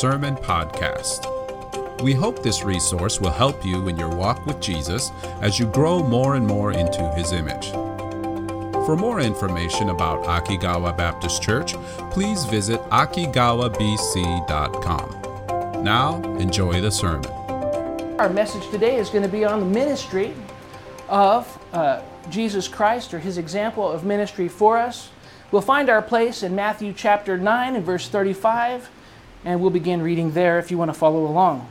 Sermon Podcast. We hope this resource will help you in your walk with Jesus as you grow more and more into his image. For more information about Akigawa Baptist Church, please visit akigawabc.com. Now, enjoy the sermon. Our message today is going to be on the ministry of uh, Jesus Christ or his example of ministry for us. We'll find our place in Matthew chapter 9 and verse 35, and we'll begin reading there if you want to follow along.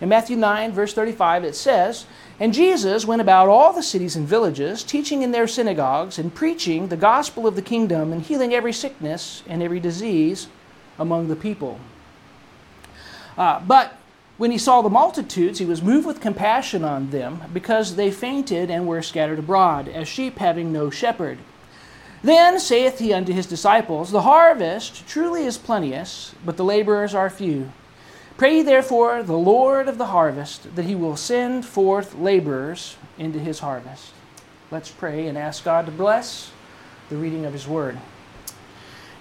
In Matthew 9, verse 35, it says, And Jesus went about all the cities and villages, teaching in their synagogues and preaching the gospel of the kingdom and healing every sickness and every disease among the people. Uh, but when he saw the multitudes, he was moved with compassion on them, because they fainted and were scattered abroad, as sheep having no shepherd. Then saith he unto his disciples, The harvest truly is plenteous, but the laborers are few. Pray therefore the Lord of the harvest that he will send forth laborers into his harvest. Let's pray and ask God to bless the reading of his word.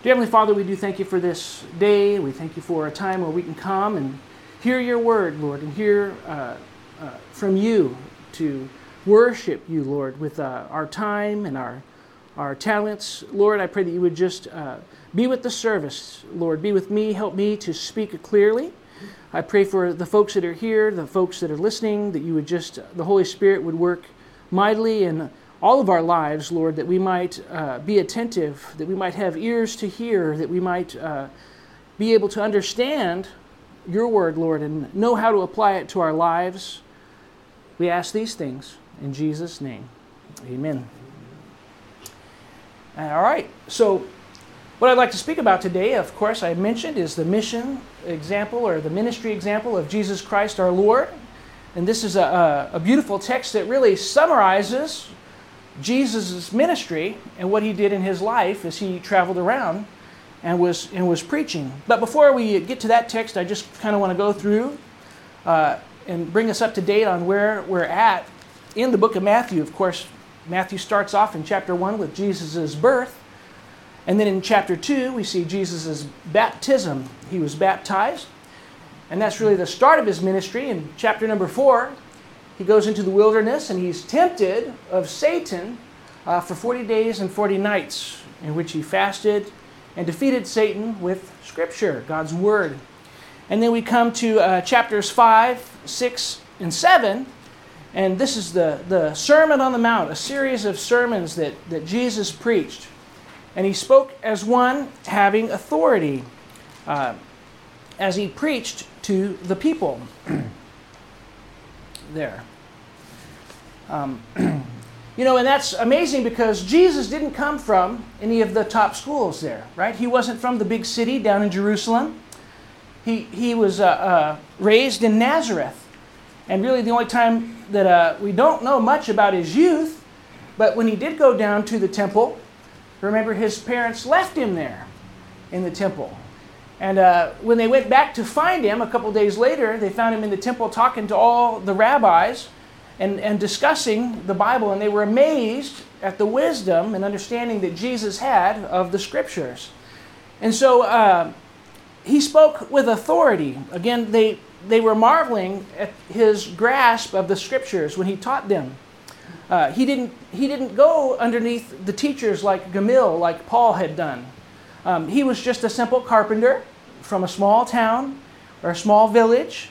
Dear Heavenly Father, we do thank you for this day. We thank you for a time where we can come and hear your word, Lord, and hear uh, uh, from you to worship you, Lord, with uh, our time and our, our talents. Lord, I pray that you would just uh, be with the service, Lord. Be with me. Help me to speak clearly. I pray for the folks that are here, the folks that are listening, that you would just, the Holy Spirit would work mightily in all of our lives, Lord, that we might uh, be attentive, that we might have ears to hear, that we might uh, be able to understand your word, Lord, and know how to apply it to our lives. We ask these things in Jesus' name. Amen. All right, so what I'd like to speak about today, of course, I mentioned, is the mission example or the ministry example of Jesus Christ our Lord. And this is a, a beautiful text that really summarizes Jesus' ministry and what he did in his life as he traveled around and was, and was preaching. But before we get to that text, I just kind of want to go through uh, and bring us up to date on where we're at in the book of Matthew. Of course, Matthew starts off in chapter 1 with Jesus' birth. And then in chapter 2, we see Jesus' baptism. He was baptized. And that's really the start of his ministry. In chapter number 4, he goes into the wilderness and he's tempted of Satan uh, for 40 days and 40 nights, in which he fasted and defeated Satan with Scripture, God's Word. And then we come to uh, chapters 5, 6, and 7. And this is the, the Sermon on the Mount, a series of sermons that, that Jesus preached. And he spoke as one having authority uh, as he preached to the people. there. Um, you know, and that's amazing because Jesus didn't come from any of the top schools there, right? He wasn't from the big city down in Jerusalem. He, he was uh, uh, raised in Nazareth. And really, the only time that uh, we don't know much about his youth, but when he did go down to the temple, Remember, his parents left him there in the temple. And uh, when they went back to find him a couple days later, they found him in the temple talking to all the rabbis and, and discussing the Bible. And they were amazed at the wisdom and understanding that Jesus had of the scriptures. And so uh, he spoke with authority. Again, they, they were marveling at his grasp of the scriptures when he taught them. Uh, he, didn't, he didn't go underneath the teachers like Gamaliel, like Paul had done. Um, he was just a simple carpenter from a small town or a small village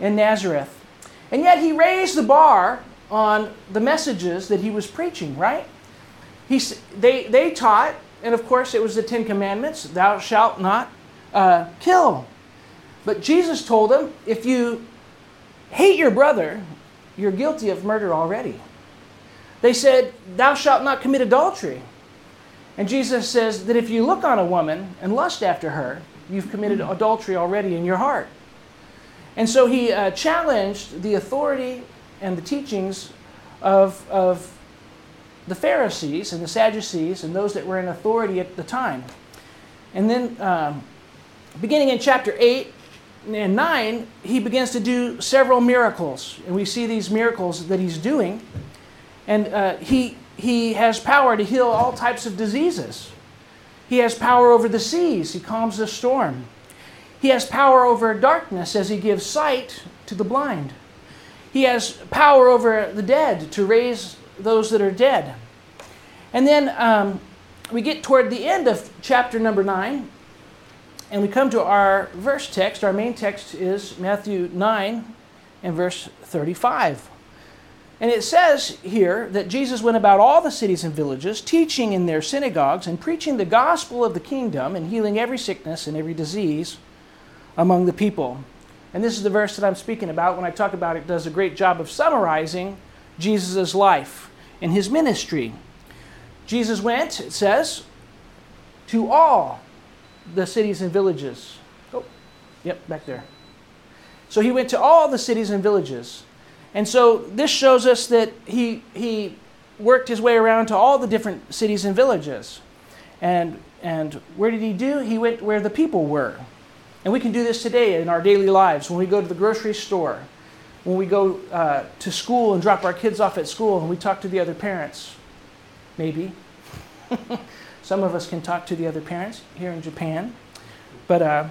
in Nazareth. And yet he raised the bar on the messages that he was preaching, right? He, they, they taught, and of course it was the Ten Commandments thou shalt not uh, kill. But Jesus told them if you hate your brother, you're guilty of murder already. They said, Thou shalt not commit adultery. And Jesus says that if you look on a woman and lust after her, you've committed adultery already in your heart. And so he uh, challenged the authority and the teachings of, of the Pharisees and the Sadducees and those that were in authority at the time. And then, um, beginning in chapter 8 and 9, he begins to do several miracles. And we see these miracles that he's doing. And uh, he, he has power to heal all types of diseases. He has power over the seas. He calms the storm. He has power over darkness as he gives sight to the blind. He has power over the dead to raise those that are dead. And then um, we get toward the end of chapter number 9, and we come to our verse text. Our main text is Matthew 9 and verse 35. And it says here that Jesus went about all the cities and villages, teaching in their synagogues and preaching the gospel of the kingdom and healing every sickness and every disease among the people. And this is the verse that I'm speaking about when I talk about it, does a great job of summarizing Jesus' life and his ministry. Jesus went, it says, to all the cities and villages. Oh, yep, back there. So he went to all the cities and villages. And so this shows us that he, he worked his way around to all the different cities and villages. And, and where did he do? He went where the people were. And we can do this today in our daily lives when we go to the grocery store, when we go uh, to school and drop our kids off at school and we talk to the other parents. Maybe. Some of us can talk to the other parents here in Japan. But uh,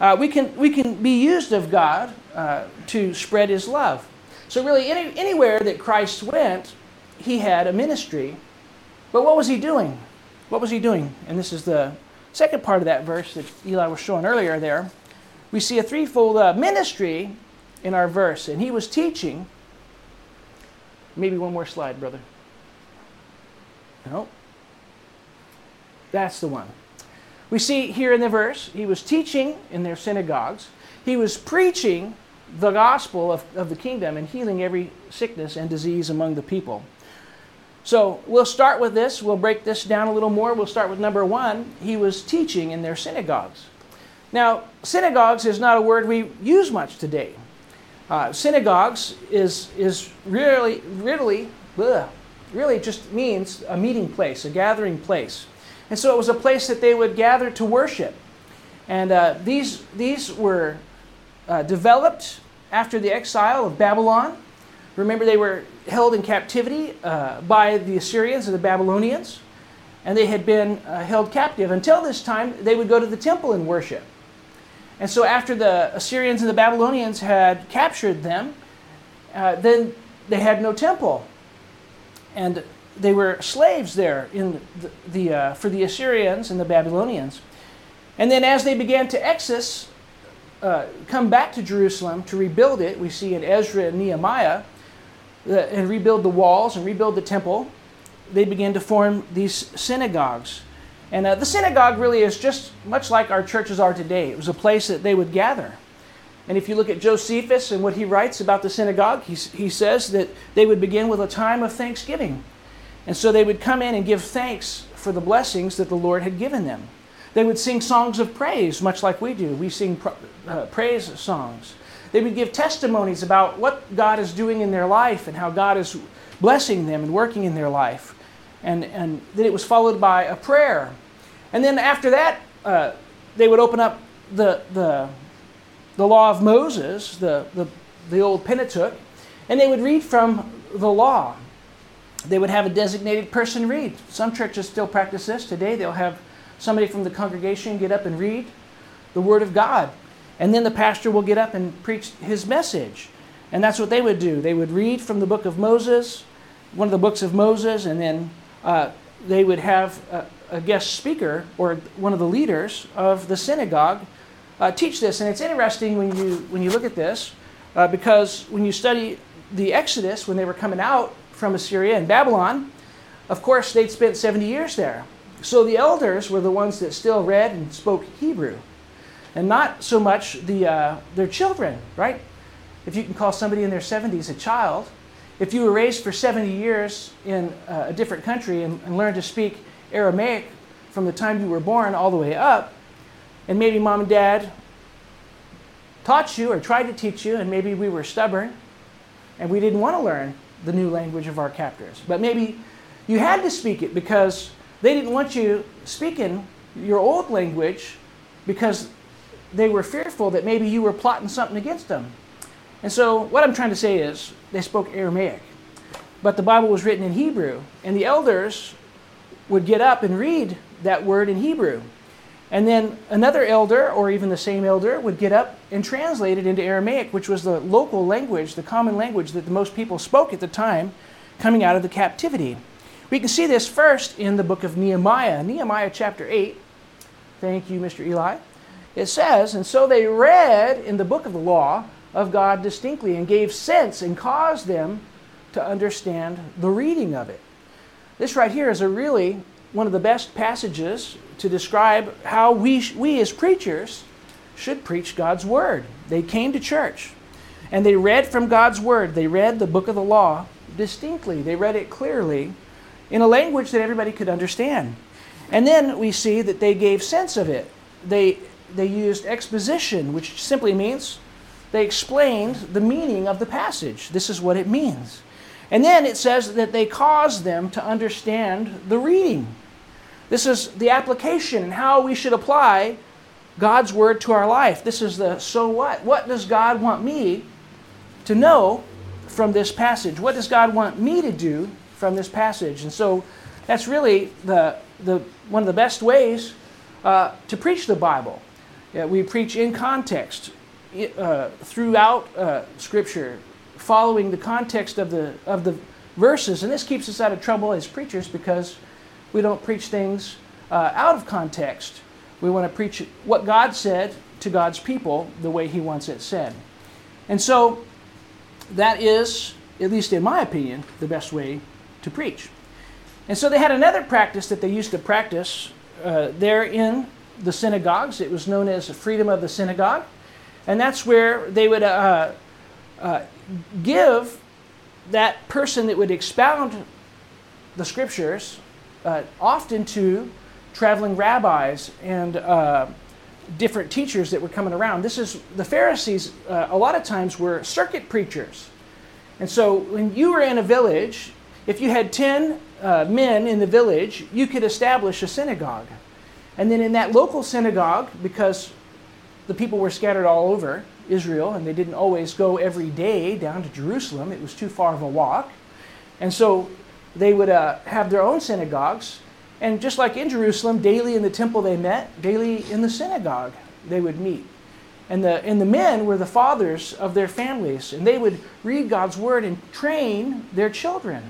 uh, we, can, we can be used of God uh, to spread His love. So, really, any, anywhere that Christ went, He had a ministry. But what was He doing? What was He doing? And this is the second part of that verse that Eli was showing earlier there. We see a threefold uh, ministry in our verse. And He was teaching. Maybe one more slide, brother. No. That's the one. We see here in the verse, he was teaching in their synagogues. He was preaching the gospel of, of the kingdom and healing every sickness and disease among the people. So we'll start with this. We'll break this down a little more. We'll start with number one. He was teaching in their synagogues. Now, synagogues is not a word we use much today. Uh, synagogues is, is really, really, ugh, really just means a meeting place, a gathering place. And so it was a place that they would gather to worship. And uh, these, these were uh, developed after the exile of Babylon. Remember, they were held in captivity uh, by the Assyrians and the Babylonians, and they had been uh, held captive. Until this time, they would go to the temple and worship. And so, after the Assyrians and the Babylonians had captured them, uh, then they had no temple. And they were slaves there in the, the uh, for the Assyrians and the Babylonians. And then as they began to exodus, uh, come back to Jerusalem to rebuild it, we see in Ezra and Nehemiah, uh, and rebuild the walls and rebuild the temple, they began to form these synagogues. And uh, the synagogue really is just much like our churches are today. It was a place that they would gather. And if you look at Josephus and what he writes about the synagogue, he, he says that they would begin with a time of thanksgiving. And so they would come in and give thanks for the blessings that the Lord had given them. They would sing songs of praise, much like we do. We sing uh, praise songs. They would give testimonies about what God is doing in their life and how God is blessing them and working in their life. And, and then it was followed by a prayer. And then after that, uh, they would open up the, the, the law of Moses, the, the, the old Pentateuch, and they would read from the law they would have a designated person read. Some churches still practice this today. They'll have somebody from the congregation get up and read the Word of God. And then the pastor will get up and preach his message. And that's what they would do. They would read from the book of Moses, one of the books of Moses, and then uh, they would have a, a, guest speaker or one of the leaders of the synagogue uh, teach this. And it's interesting when you, when you look at this uh, because when you study the Exodus, when they were coming out from Assyria and Babylon, of course, they'd spent 70 years there. So the elders were the ones that still read and spoke Hebrew, and not so much the, uh, their children, right? If you can call somebody in their 70s a child, if you were raised for 70 years in uh, a different country and, and learned to speak Aramaic from the time you were born all the way up, and maybe mom and dad taught you or tried to teach you, and maybe we were stubborn and we didn't want to learn the new language of our captors. But maybe you had to speak it because they didn't want you speaking your old language because they were fearful that maybe you were plotting something against them. And so, what I'm trying to say is, they spoke Aramaic, but the Bible was written in Hebrew, and the elders would get up and read that word in Hebrew. And then another elder, or even the same elder, would get up and translate it into Aramaic, which was the local language, the common language that the most people spoke at the time coming out of the captivity. We can see this first in the book of Nehemiah, Nehemiah chapter 8. Thank you, Mr. Eli. It says, And so they read in the book of the law of God distinctly and gave sense and caused them to understand the reading of it. This right here is a really one of the best passages to describe how we, we as preachers should preach God's Word. They came to church and they read from God's Word. They read the book of the law distinctly, they read it clearly in a language that everybody could understand. And then we see that they gave sense of it. They, they used exposition, which simply means they explained the meaning of the passage. This is what it means. And then it says that they caused them to understand the reading. This is the application and how we should apply God's word to our life. This is the so what? What does God want me to know from this passage? What does God want me to do from this passage? And so that's really the, the, one of the best ways uh, to preach the Bible. Yeah, we preach in context uh, throughout uh, Scripture, following the context of the, of the verses. And this keeps us out of trouble as preachers because we don't preach things uh, out of context. We want to preach what God said to God's people the way He wants it said. And so that is, at least in my opinion, the best way to preach. And so they had another practice that they used to practice uh, there in the synagogues. It was known as the freedom of the synagogue. And that's where they would uh, uh, give that person that would expound the scriptures uh, often to traveling rabbis and uh, different teachers that were coming around. This is the Pharisees. Uh, a lot of times were circuit preachers, and so when you were in a village, if you had ten uh, men in the village, you could establish a synagogue, and then in that local synagogue, because the people were scattered all over Israel and they didn't always go every day down to Jerusalem. It was too far of a walk, and so they would uh, have their own synagogues. And just like in Jerusalem, daily in the temple they met, daily in the synagogue they would meet. And the, and the men were the fathers of their families, and they would read God's word and train their children.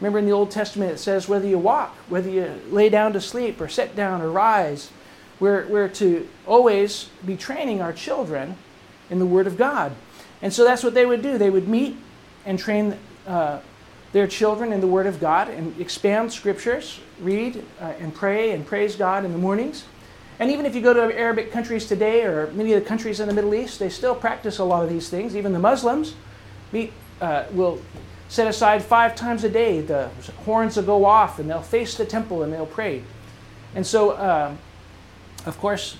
Remember in the Old Testament it says, whether you walk, whether you lay down to sleep, or sit down, or rise, we're, we're to always be training our children in the Word of God. And so that's what they would do. They would meet and train uh, their children in the Word of God and expand scriptures, read uh, and pray and praise God in the mornings. And even if you go to Arabic countries today or many of the countries in the Middle East, they still practice a lot of these things. Even the Muslims meet, uh, will set aside five times a day. The horns will go off and they'll face the temple and they'll pray. And so, uh, of course,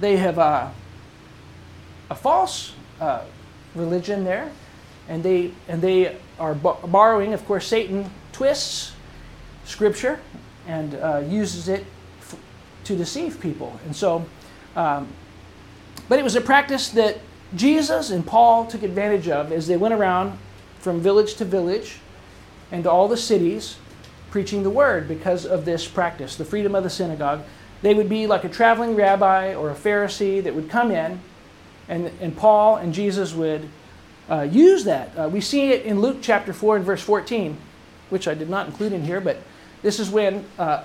they have uh, a false uh, religion there, and they and they are borrowing. Of course, Satan twists Scripture and uh, uses it f- to deceive people. And so, um, but it was a practice that Jesus and Paul took advantage of as they went around from village to village and to all the cities preaching the word because of this practice, the freedom of the synagogue. They would be like a traveling rabbi or a Pharisee that would come in, and, and Paul and Jesus would uh, use that. Uh, we see it in Luke chapter 4 and verse 14, which I did not include in here, but this is when uh,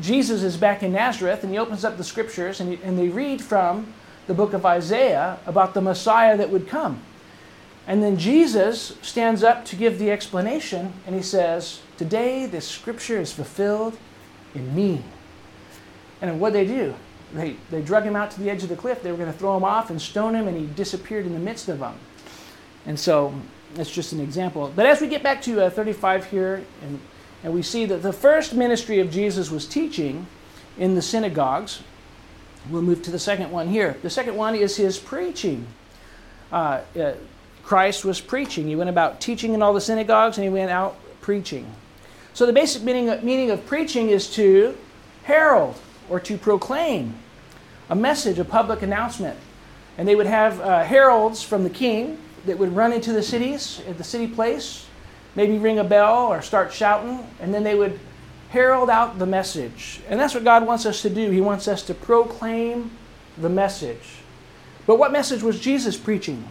Jesus is back in Nazareth and he opens up the scriptures and, he, and they read from the book of Isaiah about the Messiah that would come. And then Jesus stands up to give the explanation and he says, Today this scripture is fulfilled in me. And what they do? They, they drug him out to the edge of the cliff. They were going to throw him off and stone him, and he disappeared in the midst of them. And so that's just an example. But as we get back to uh, 35 here, and, and we see that the first ministry of Jesus was teaching in the synagogues, we'll move to the second one here. The second one is his preaching. Uh, uh, Christ was preaching. He went about teaching in all the synagogues and he went out preaching. So the basic meaning of, meaning of preaching is to herald or to proclaim a message, a public announcement. And they would have uh, heralds from the king that would run into the cities at the city place, maybe ring a bell or start shouting, and then they would herald out the message. And that's what God wants us to do. He wants us to proclaim the message. But what message was Jesus preaching?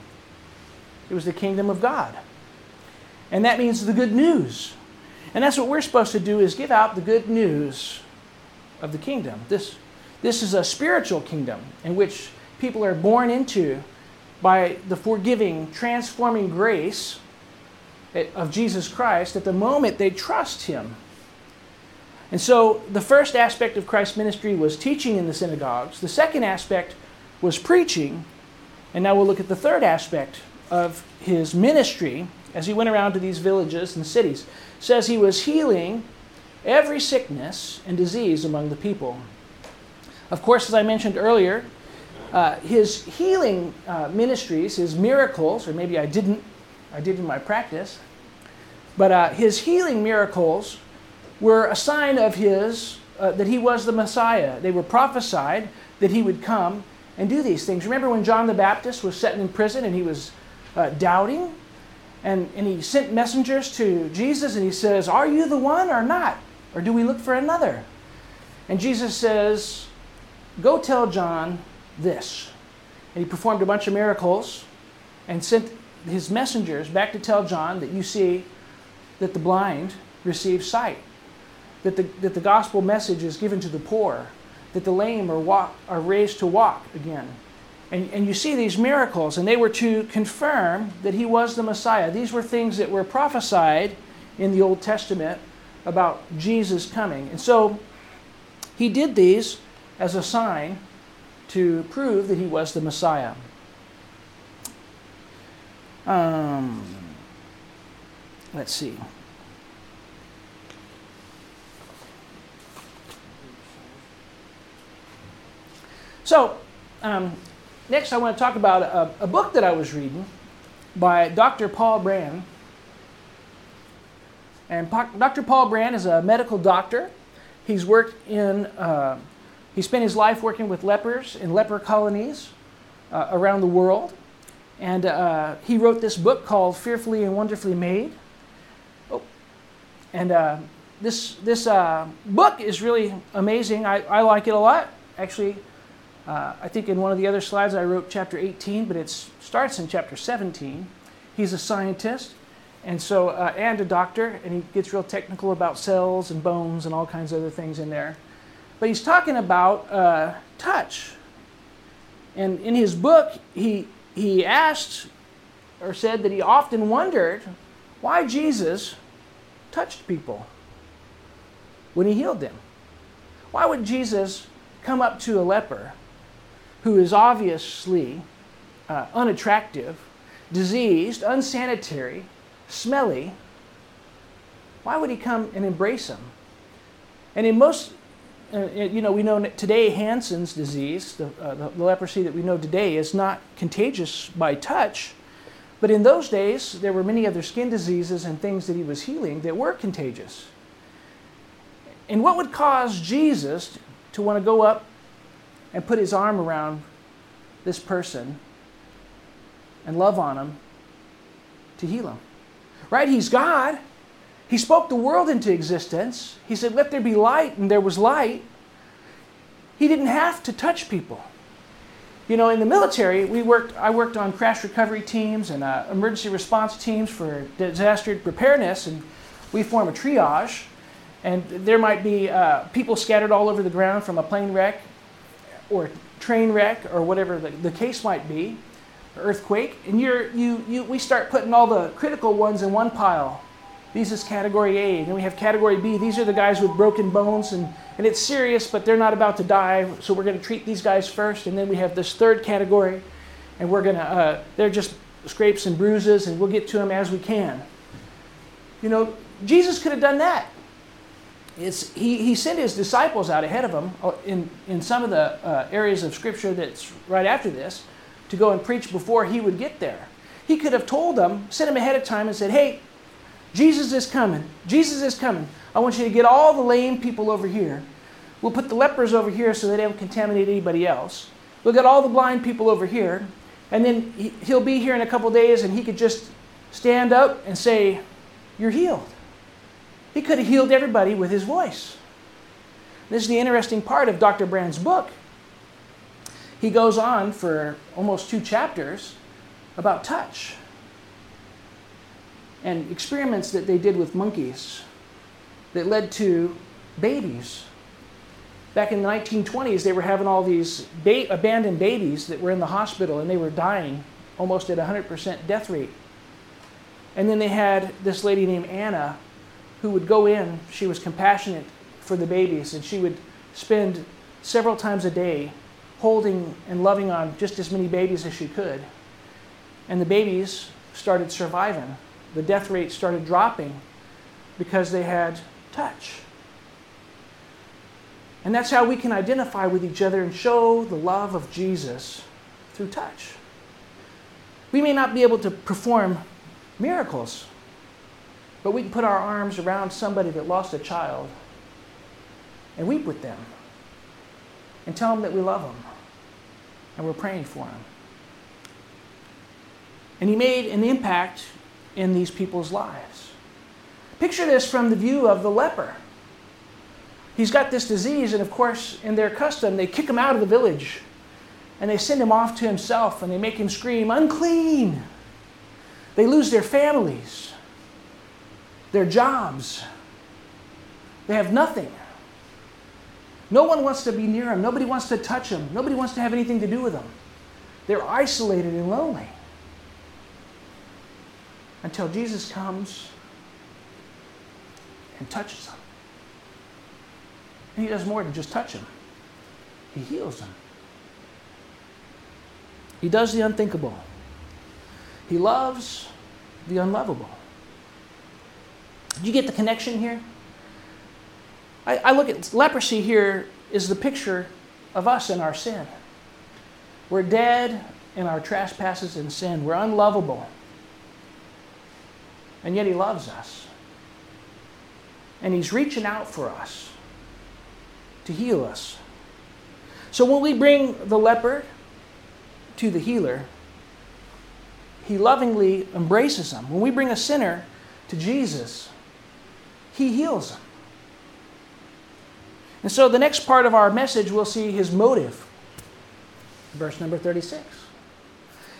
It was the kingdom of God. And that means the good news. And that's what we're supposed to do is give out the good news of the kingdom. This, this is a spiritual kingdom in which people are born into by the forgiving, transforming grace eh, of Jesus Christ at the moment they trust Him. And so the first aspect of Christ's ministry was teaching in the synagogues. The second aspect was preaching. And now we'll look at the third aspect of his ministry as he went around to these villages and cities. It says he was healing every sickness and disease among the people. Of course, as I mentioned earlier, uh, his healing uh, ministries, his miracles, or maybe I didn't, I did in my practice, but uh, his healing miracles were a sign of his, uh, that he was the Messiah. They were prophesied that he would come and do these things. Remember when John the Baptist was sitting in prison and he was uh, doubting? And, and he sent messengers to Jesus and he says, Are you the one or not? Or do we look for another? And Jesus says, Go tell John this. And he performed a bunch of miracles and sent his messengers back to tell John that you see that the blind receive sight, that the, that the gospel message is given to the poor, that the lame are, walk, are raised to walk again. And, and you see these miracles, and they were to confirm that he was the Messiah. These were things that were prophesied in the Old Testament about Jesus coming. And so he did these as a sign to prove that he was the Messiah. Um, let's see. So, um, next I want to talk about a, a, book that I was reading by Dr. Paul Brand. And Dr. Paul Brand is a medical doctor. He's worked in uh, he spent his life working with lepers in leper colonies uh, around the world. And uh, he wrote this book called Fearfully and Wonderfully Made. Oh. And uh, this, this uh, book is really amazing. I, I like it a lot. Actually, uh, I think in one of the other slides I wrote chapter 18, but it starts in chapter 17. He's a scientist and so uh, and a doctor, and he gets real technical about cells and bones and all kinds of other things in there. But he's talking about uh, touch. And in his book, he, he asked or said that he often wondered why Jesus touched people when he healed them. Why would Jesus come up to a leper who is obviously uh, unattractive, diseased, unsanitary, smelly? Why would he come and embrace him? And in most uh, you know, we know today Hansen's disease, the, uh, the, leprosy that we know today, is not contagious by touch. But in those days, there were many other skin diseases and things that he was healing that were contagious. And what would cause Jesus to want to go up and put his arm around this person and love on him to heal him? Right? He's God. He spoke the world into existence. He said, Let there be light, and there was light. He didn't have to touch people. You know, in the military, we worked, I worked on crash recovery teams and uh, emergency response teams for disaster preparedness, and we form a triage. And there might be uh, people scattered all over the ground from a plane wreck or train wreck or whatever the, the case might be, earthquake. And you're, you, you, we start putting all the critical ones in one pile these is category A. And then we have category B. These are the guys with broken bones, and, and it's serious, but they're not about to die. So we're going to treat these guys first. And then we have this third category, and we're going to, uh, they're just scrapes and bruises, and we'll get to them as we can. You know, Jesus could have done that. It's, he, he sent his disciples out ahead of him uh, in, in some of the uh, areas of Scripture that's right after this to go and preach before he would get there. He could have told them, sent them ahead of time, and said, Hey, Jesus is coming. Jesus is coming. I want you to get all the lame people over here. We'll put the lepers over here so they don't contaminate anybody else. We'll get all the blind people over here. And then he'll be here in a couple days and he could just stand up and say, You're healed. He could have healed everybody with his voice. This is the interesting part of Dr. Brand's book. He goes on for almost two chapters about touch and experiments that they did with monkeys that led to babies. Back in the 1920s, they were having all these ba- abandoned babies that were in the hospital and they were dying almost at 100% death rate. And then they had this lady named Anna who would go in, she was compassionate for the babies, and she would spend several times a day holding and loving on just as many babies as she could. And the babies started surviving. The death rate started dropping because they had touch. And that's how we can identify with each other and show the love of Jesus through touch. We may not be able to perform miracles, but we can put our arms around somebody that lost a child and weep with them and tell them that we love them and we're praying for them. And he made an impact in these people's lives. Picture this from the view of the leper. He's got this disease, and of course, in their custom, they kick him out of the village and they send him off to himself and they make him scream, unclean. They lose their families, their jobs. They have nothing. No one wants to be near him. Nobody wants to touch him. Nobody wants to have anything to do with him. They're isolated and lonely until Jesus comes and touches them. And he does more than just touch them, he heals them. He does the unthinkable. He loves the unlovable. Do you get the connection here? I, I look at leprosy here is the picture of us and our sin. We're dead in our trespasses and sin. We're unlovable. And yet He loves us. And He's reaching out for us to heal us. So when we bring the leper to the healer, he lovingly embraces them. When we bring a sinner to Jesus, he heals them. And so the next part of our message, we'll see his motive. Verse number 36.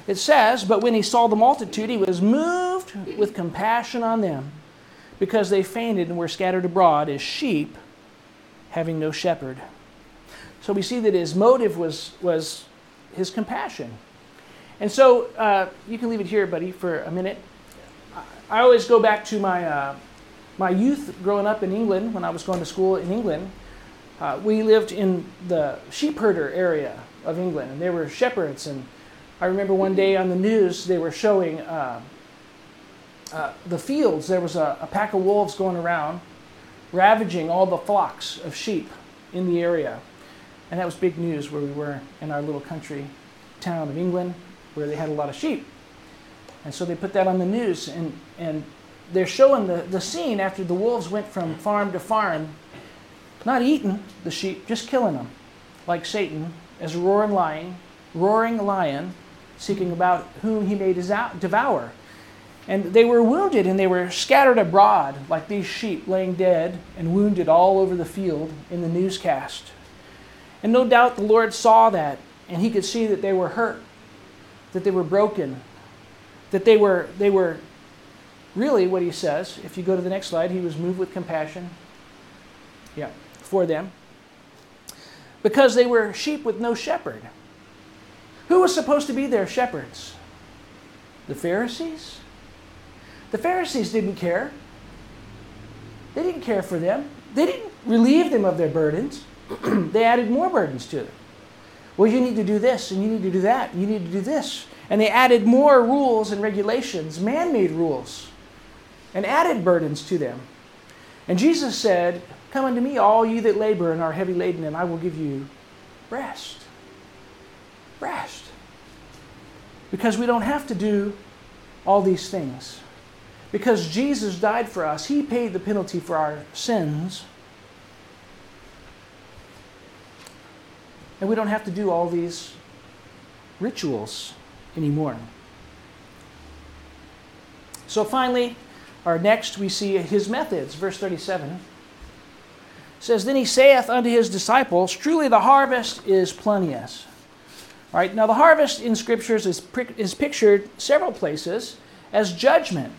It says, But when he saw the multitude, he was moved with compassion on them, because they fainted and were scattered abroad as sheep having no shepherd. So we see that his motive was, was his compassion. And so uh, you can leave it here, buddy, for a minute. I always go back to my, uh, my youth growing up in England when I was going to school in England. Uh, we lived in the sheep herder area of England, and there were shepherds. And I remember one day on the news they were showing uh, uh, the fields. There was a, a pack of wolves going around, ravaging all the flocks of sheep in the area. And that was big news where we were in our little country town of England where they had a lot of sheep. And so they put that on the news and, and they're showing the, the scene after the wolves went from farm to farm, not eating the sheep, just killing them, like Satan, as a roaring lion, roaring lion, seeking about whom he may devour. And they were wounded and they were scattered abroad like these sheep laying dead and wounded all over the field in the newscast. And no doubt the Lord saw that and he could see that they were hurt, that they were broken, that they were, they were really what he says. If you go to the next slide, he was moved with compassion. Yeah, for them. Because they were sheep with no shepherd. Who was supposed to be their shepherds? The Pharisees? The Pharisees didn't care. They didn't care for them. They didn't relieve them of their burdens. they added more burdens to them. Well, you need to do this, and you need to do that, and you need to do this. And they added more rules and regulations, man made rules, and added burdens to them. And Jesus said, Come unto me, all you that labor and are heavy laden, and I will give you rest. Rest. Because we don't have to do all these things. Because Jesus died for us, He paid the penalty for our sins. And we don't have to do all these rituals anymore. So finally, our next we see his methods. Verse 37 says, Then he saith unto his disciples, Truly the harvest is plenteous. All right, now the harvest in scriptures is, is pictured several places as judgment.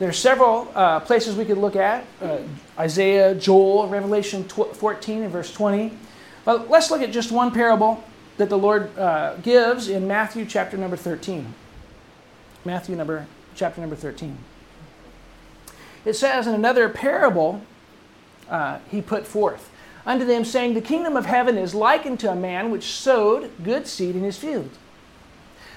There are several uh, places we could look at uh, Isaiah, Joel, Revelation 14 and verse 20. But let's look at just one parable that the Lord uh, gives in Matthew chapter number 13. Matthew number chapter number 13. It says in another parable uh, he put forth unto them, saying, The kingdom of heaven is likened to a man which sowed good seed in his field.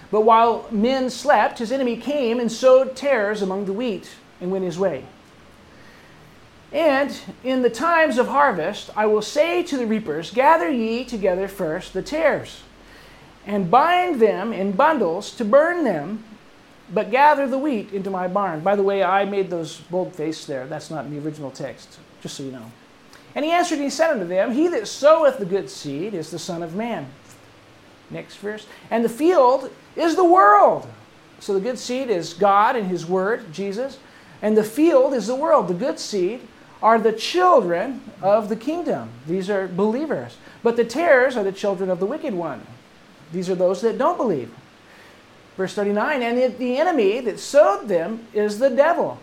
But while men slept, his enemy came and sowed tares among the wheat and went his way. And in the times of harvest, I will say to the reapers, Gather ye together first the tares, and bind them in bundles to burn them, but gather the wheat into my barn. By the way, I made those bold face there. That's not in the original text, just so you know. And he answered and he said unto them, He that soweth the good seed is the Son of Man. Next verse. And the field is the world. So the good seed is God and His Word, Jesus. And the field is the world. The good seed are the children of the kingdom. These are believers. But the tares are the children of the wicked one. These are those that don't believe. Verse 39 And the, the enemy that sowed them is the devil.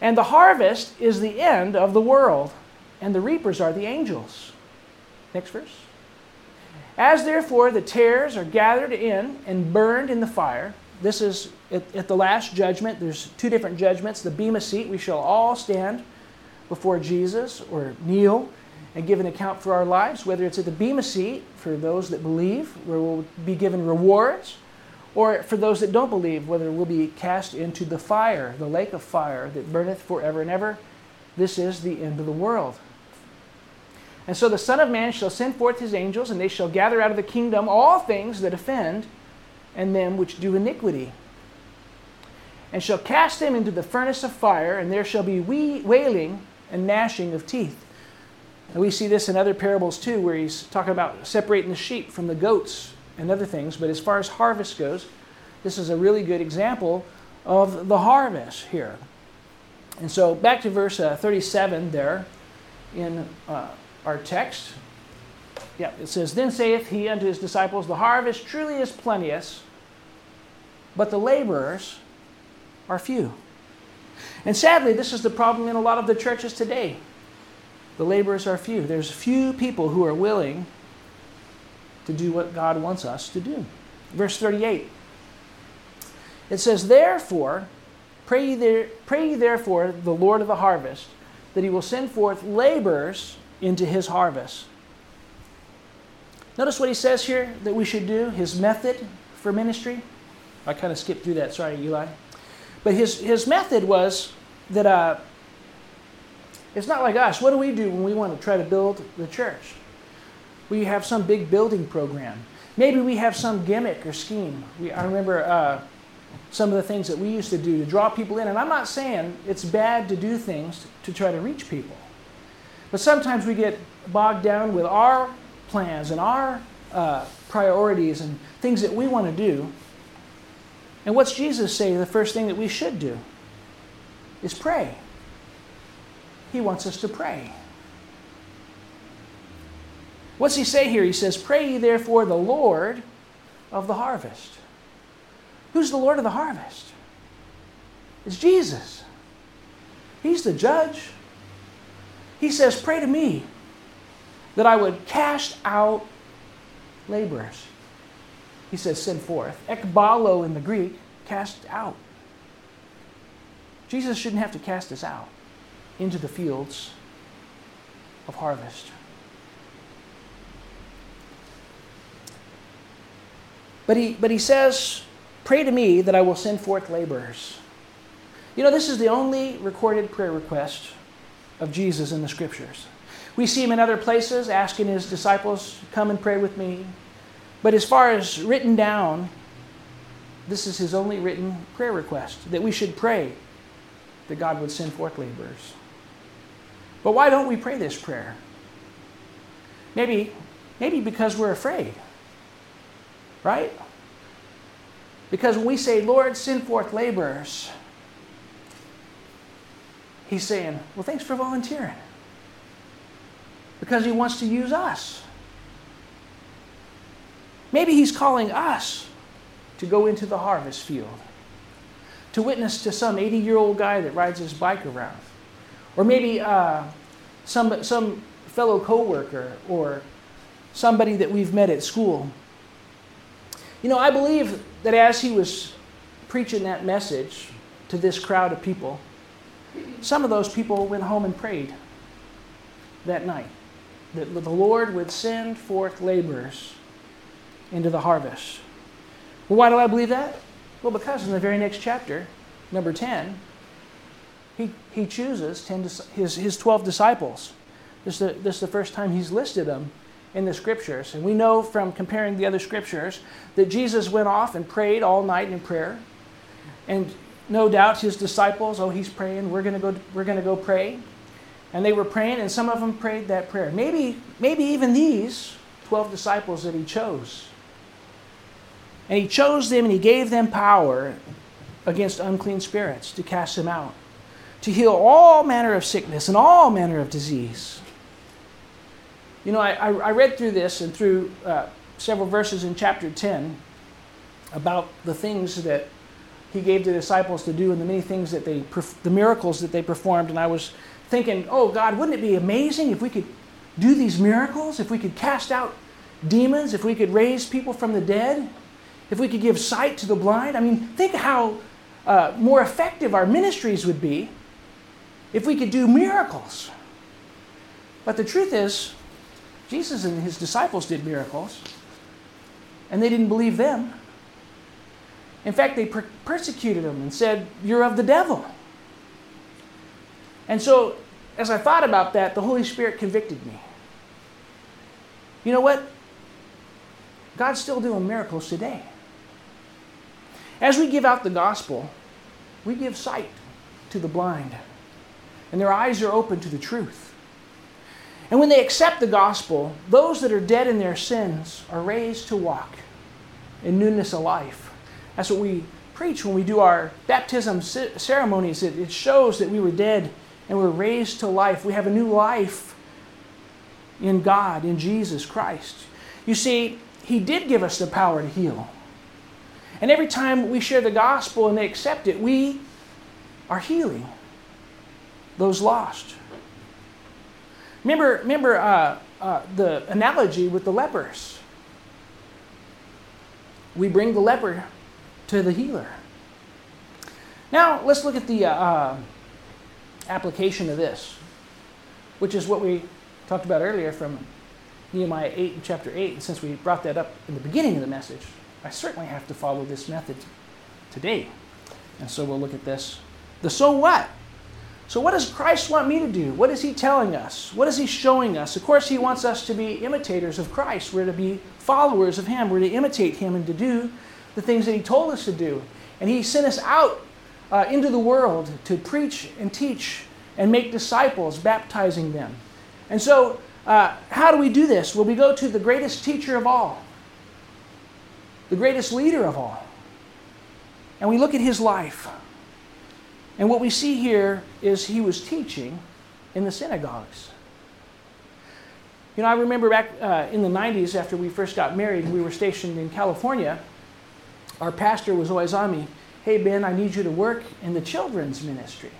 And the harvest is the end of the world and the reapers are the angels. Next verse. As therefore the tares are gathered in and burned in the fire, this is at, at, the last judgment. There's two different judgments. The Bema seat, we shall all stand before Jesus or kneel and give an account for our lives, whether it's at the Bema seat for those that believe, where we'll be given rewards, or for those that don't believe, whether we'll be cast into the fire, the lake of fire that burneth forever and ever. This is the end of the world. And so the Son of Man shall send forth his angels, and they shall gather out of the kingdom all things that offend, and them which do iniquity. And shall cast them into the furnace of fire, and there shall be wailing and gnashing of teeth. And we see this in other parables too, where he's talking about separating the sheep from the goats and other things. But as far as harvest goes, this is a really good example of the harvest here. And so back to verse uh, 37 there in uh, our text. Yeah, it says, Then saith he unto his disciples, The harvest truly is plenteous, but the laborers are few. And sadly, this is the problem in a lot of the churches today. The laborers are few. There's few people who are willing to do what God wants us to do. Verse 38. It says, Therefore, pray ye, there, pray ye therefore the Lord of the harvest, that he will send forth laborers into his harvest. Notice what he says here that we should do, his method for ministry. I kind of skipped through that, sorry, Eli. But his, his method was that uh, it's not like us. What do we do when we want to try to build the church? We have some big building program. Maybe we have some gimmick or scheme. We, I remember uh, some of the things that we used to do to draw people in. And I'm not saying it's bad to do things to try to reach people. But sometimes we get bogged down with our plans and our uh, priorities and things that we want to do. And what's Jesus say the first thing that we should do? Is pray. He wants us to pray. What's he say here? He says, Pray ye therefore the Lord of the harvest. Who's the Lord of the harvest? It's Jesus. He's the judge. He says, Pray to me that I would cast out laborers. He says, Send forth. Ekbalo in the Greek, cast out. Jesus shouldn't have to cast us out into the fields of harvest. But he, but he says, Pray to me that I will send forth laborers. You know, this is the only recorded prayer request of Jesus in the scriptures. We see him in other places asking his disciples, Come and pray with me. But as far as written down, this is his only written prayer request that we should pray that God would send forth laborers. But why don't we pray this prayer? Maybe, maybe because we're afraid. Right? Because when we say, Lord, send forth laborers, He's saying, Well, thanks for volunteering. Because He wants to use us. Maybe He's calling us to go into the harvest field, to witness to some 80 year old guy that rides his bike around. Or maybe uh, some, some fellow coworker or somebody that we've met at school. You know, I believe that as he was preaching that message to this crowd of people, some of those people went home and prayed that night that the Lord would send forth laborers into the harvest. Well, why do I believe that? Well, because in the very next chapter, number 10, he, he chooses 10, his, his 12 disciples. This is, the, this is the first time he's listed them in the scriptures. And we know from comparing the other scriptures that Jesus went off and prayed all night in prayer. And no doubt his disciples, oh, he's praying, we're going to go, we're going to go pray. And they were praying, and some of them prayed that prayer. Maybe, maybe even these 12 disciples that he chose. And he chose them and he gave them power against unclean spirits to cast them out, to heal all manner of sickness and all manner of disease. You know, I, I read through this and through uh, several verses in chapter 10 about the things that he gave the disciples to do and the many things that they, the miracles that they performed. And I was thinking, oh God, wouldn't it be amazing if we could do these miracles? If we could cast out demons? If we could raise people from the dead? If we could give sight to the blind? I mean, think how uh, more effective our ministries would be if we could do miracles. But the truth is, Jesus and his disciples did miracles, and they didn't believe them. In fact, they per- persecuted him and said, You're of the devil. And so, as I thought about that, the Holy Spirit convicted me. You know what? God's still doing miracles today. As we give out the gospel, we give sight to the blind, and their eyes are open to the truth. And when they accept the gospel, those that are dead in their sins are raised to walk in newness of life. That's what we preach when we do our baptism ceremonies. It, shows that we were dead and we're raised to life. We have a new life in God, in Jesus Christ. You see, He did give us the power to heal. And every time we share the gospel and they accept it, we are healing those lost. Remember, remember uh, uh, the analogy with the lepers. We bring the leper to the healer. Now, let's look at the uh, uh, application of this, which is what we talked about earlier from Nehemiah 8 and chapter 8. And since we brought that up in the beginning of the message, I certainly have to follow this method today. And so we'll look at this. The so what? So, what does Christ want me to do? What is He telling us? What is He showing us? Of course, He wants us to be imitators of Christ. We're to be followers of Him. We're to imitate Him and to do the things that He told us to do. And He sent us out uh, into the world to preach and teach and make disciples, baptizing them. And so, uh, how do we do this? Well, we go to the greatest teacher of all, the greatest leader of all, and we look at His life. And what we see here is he was teaching in the synagogues. You know, I remember back uh, in the 90s after we first got married, we were stationed in California. Our pastor was always on me, hey, Ben, I need you to work in the children's ministry.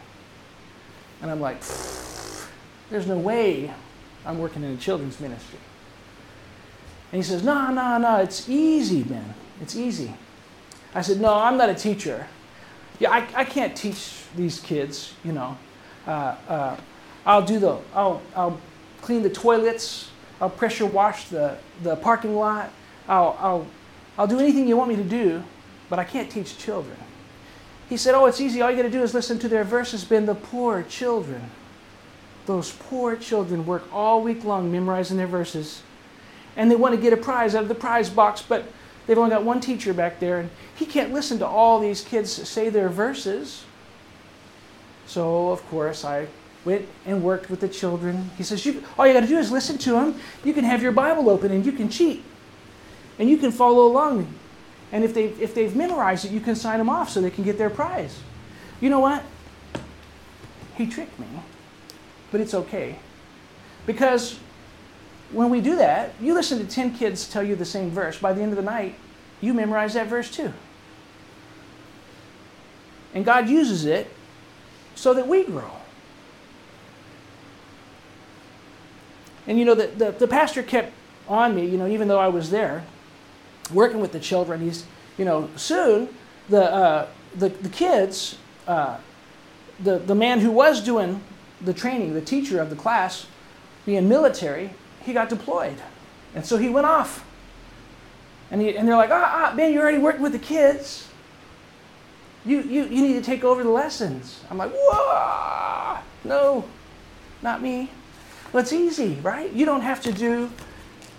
And I'm like, there's no way I'm working in a children's ministry. And he says, no, no, no, it's easy, Ben. It's easy. I said, no, I'm not a teacher. Yeah, I, I can't teach these kids, you know. Uh, uh, I'll do the, I'll, I'll clean the toilets, I'll pressure wash the, the parking lot, I'll, I'll, I'll do anything you want me to do, but I can't teach children. He said, Oh, it's easy. All you got to do is listen to their verses, Ben. The poor children. Those poor children work all week long memorizing their verses. And they want to get a prize out of the prize box, but they've only got one teacher back there, and he can't listen to all these kids say their verses. So, of course, I went and worked with the children. He says, you, All you got to do is listen to them. You can have your Bible open and you can cheat. And you can follow along. And if they've, if they've memorized it, you can sign them off so they can get their prize. You know what? he tricked me, but it's okay. Because when we do that, you listen to 10 kids tell you the same verse. By the end of the night, you memorize that verse too. And God uses it so that we grow. And you know, the, the, the, pastor kept on me, you know, even though I was there working with the children. He's, you know, soon the, uh, the, the kids, uh, the, the man who was doing the training, the teacher of the class, being military, he got deployed. And so he went off. And, he, and they're like, ah, ah, man, you're already working with the kids. You, you, you need to take over the lessons. I'm like, whoa, no, not me. Well, it's easy, right? You don't have to do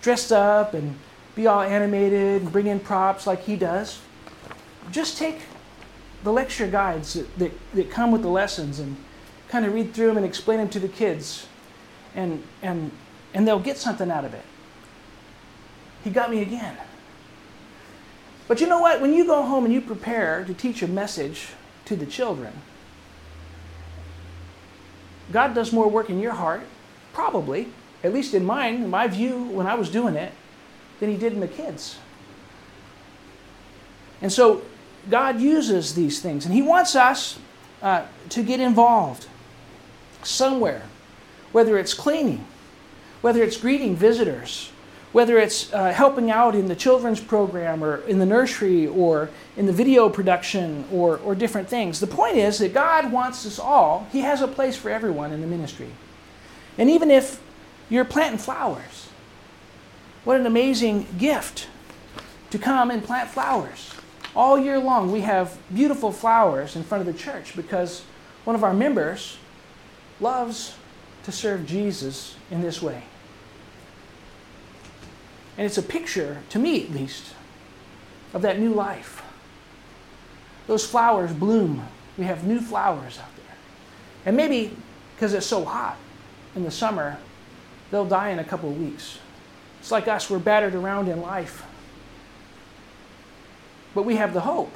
dressed up and be all animated and bring in props like he does. Just take the lecture guides that, that, that come with the lessons and kind of read through them and explain them to the kids. And, and, and they'll get something out of it. He got me again. But you know what? When you go home and you prepare to teach a message to the children, God does more work in your heart, probably, at least in mine, in my view, when I was doing it, than He did in the kids. And so God uses these things, and He wants us uh, to get involved somewhere, whether it's cleaning, whether it's greeting visitors, whether it's uh, helping out in the children's program or in the nursery or in the video production or, or different things. The point is that God wants us all, He has a place for everyone in the ministry. And even if you're planting flowers, what an amazing gift to come and plant flowers. All year long, we have beautiful flowers in front of the church because one of our members loves to serve Jesus in this way. And it's a picture, to me at least, of that new life. Those flowers bloom. We have new flowers out there. And maybe because it's so hot in the summer, they'll die in a couple of weeks. It's like us, we're battered around in life. But we have the hope.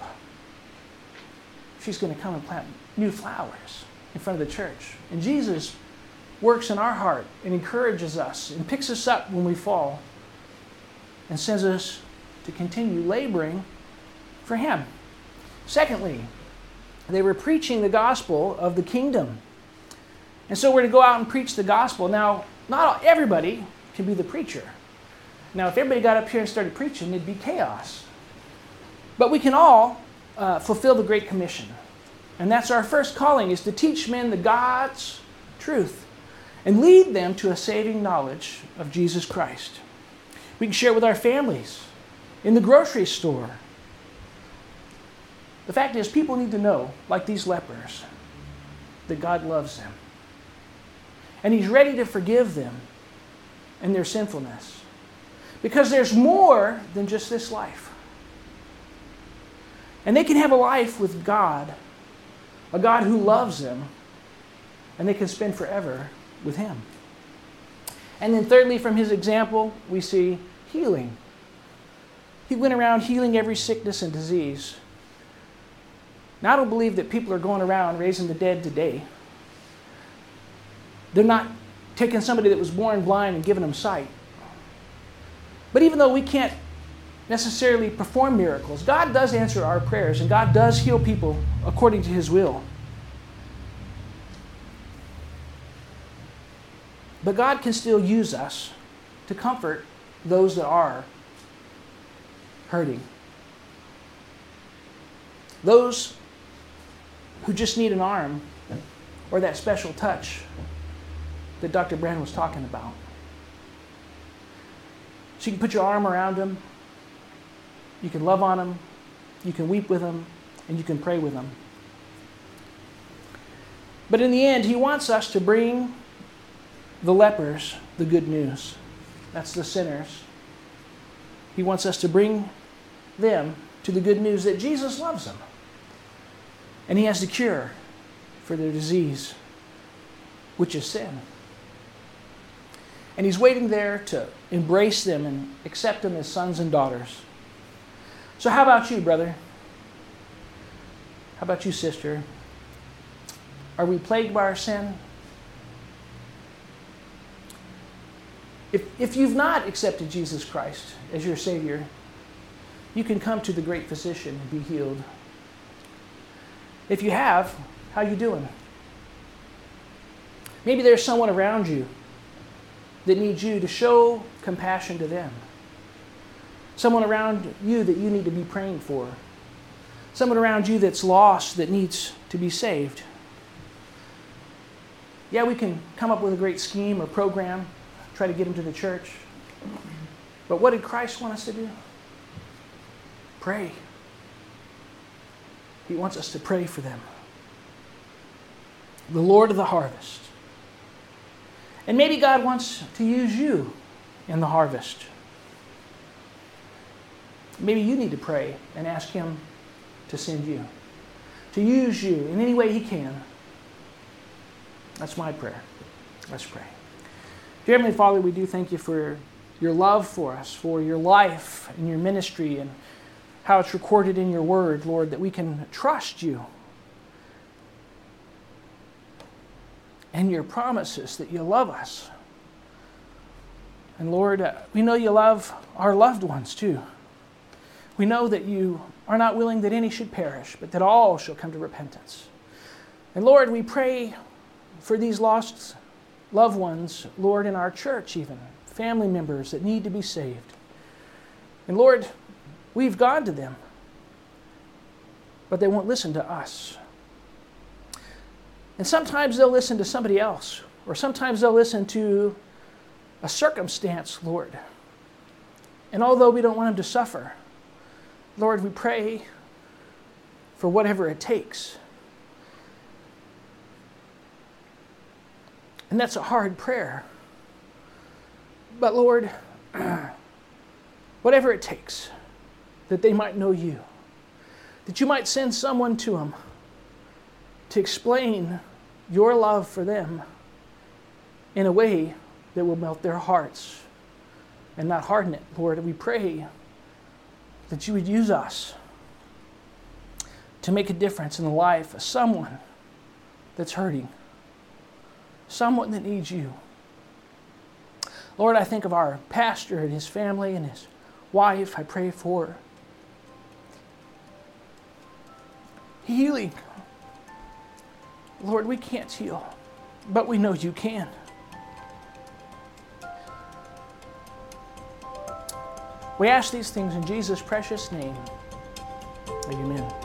She's going to come and plant new flowers in front of the church. And Jesus works in our heart and encourages us and picks us up when we fall and sends us to continue laboring for Him. Secondly, they were preaching the gospel of the kingdom. And so we're to go out and preach the gospel. Now, not everybody can be the preacher. Now, if everybody got up here and started preaching, it'd be chaos. But we can all uh, fulfill the Great Commission. And that's our first calling is to teach men the God's truth and lead them to a saving knowledge of Jesus Christ. We can share with our families, in the grocery store. The fact is, people need to know, like these lepers, that God loves them. And He's ready to forgive them and their sinfulness. Because there's more than just this life. And they can have a life with God, a God who loves them, and they can spend forever with Him. And then, thirdly, from his example, we see healing. He went around healing every sickness and disease. Now, I don't believe that people are going around raising the dead today. They're not taking somebody that was born blind and giving them sight. But even though we can't necessarily perform miracles, God does answer our prayers and God does heal people according to his will. But God can still use us to comfort those that are hurting. Those who just need an arm or that special touch that Dr. Brand was talking about. So you can put your arm around them, you can love on them, you can weep with them, and you can pray with them. But in the end, he wants us to bring the lepers the good news. That's the sinners. He wants us to bring them to the good news that Jesus loves them. And He has the cure for their disease, which is sin. And He's waiting there to embrace them and accept them as sons and daughters. So, how about you, brother? How about you, sister? Are we plagued by our sin? If, if you've not accepted Jesus Christ as your Savior, you can come to the great physician and be healed. If you have, how are you doing? Maybe there's someone around you that needs you to show compassion to them. Someone around you that you need to be praying for. Someone around you that's lost that needs to be saved. Yeah, we can come up with a great scheme or program, try to get them to the church. But what did Christ want us to do? Pray. He wants us to pray for them. The Lord of the harvest. And maybe God wants to use you in the harvest. Maybe you need to pray and ask Him to send you, to use you in any way He can. That's my prayer. Let's pray. Dear Heavenly Father, we do thank you for your love for us, for your life and your ministry, and how it's recorded in your word, Lord, that we can trust you and your promises that you love us. And Lord, uh, we know you love our loved ones too. We know that you are not willing that any should perish, but that all shall come to repentance. And Lord, we pray for these lost loved ones, Lord, in our church, even family members that need to be saved. And Lord, we've gone to them, but they won't listen to us. And sometimes they'll listen to somebody else, or sometimes they'll listen to a circumstance, Lord. And although we don't want them to suffer, Lord, we pray for whatever it takes. And that's a hard prayer. But Lord, whatever it takes, that they might know you, that you might send someone to them to explain your love for them in a way that will melt their hearts and not harden it. Lord, we pray that you would use us to make a difference in the life of someone that's hurting, someone that needs you. Lord, I think of our pastor and his family and his wife. I pray for healing. Lord, we can't heal, but we know you can. We ask these things in Jesus' precious name. Amen.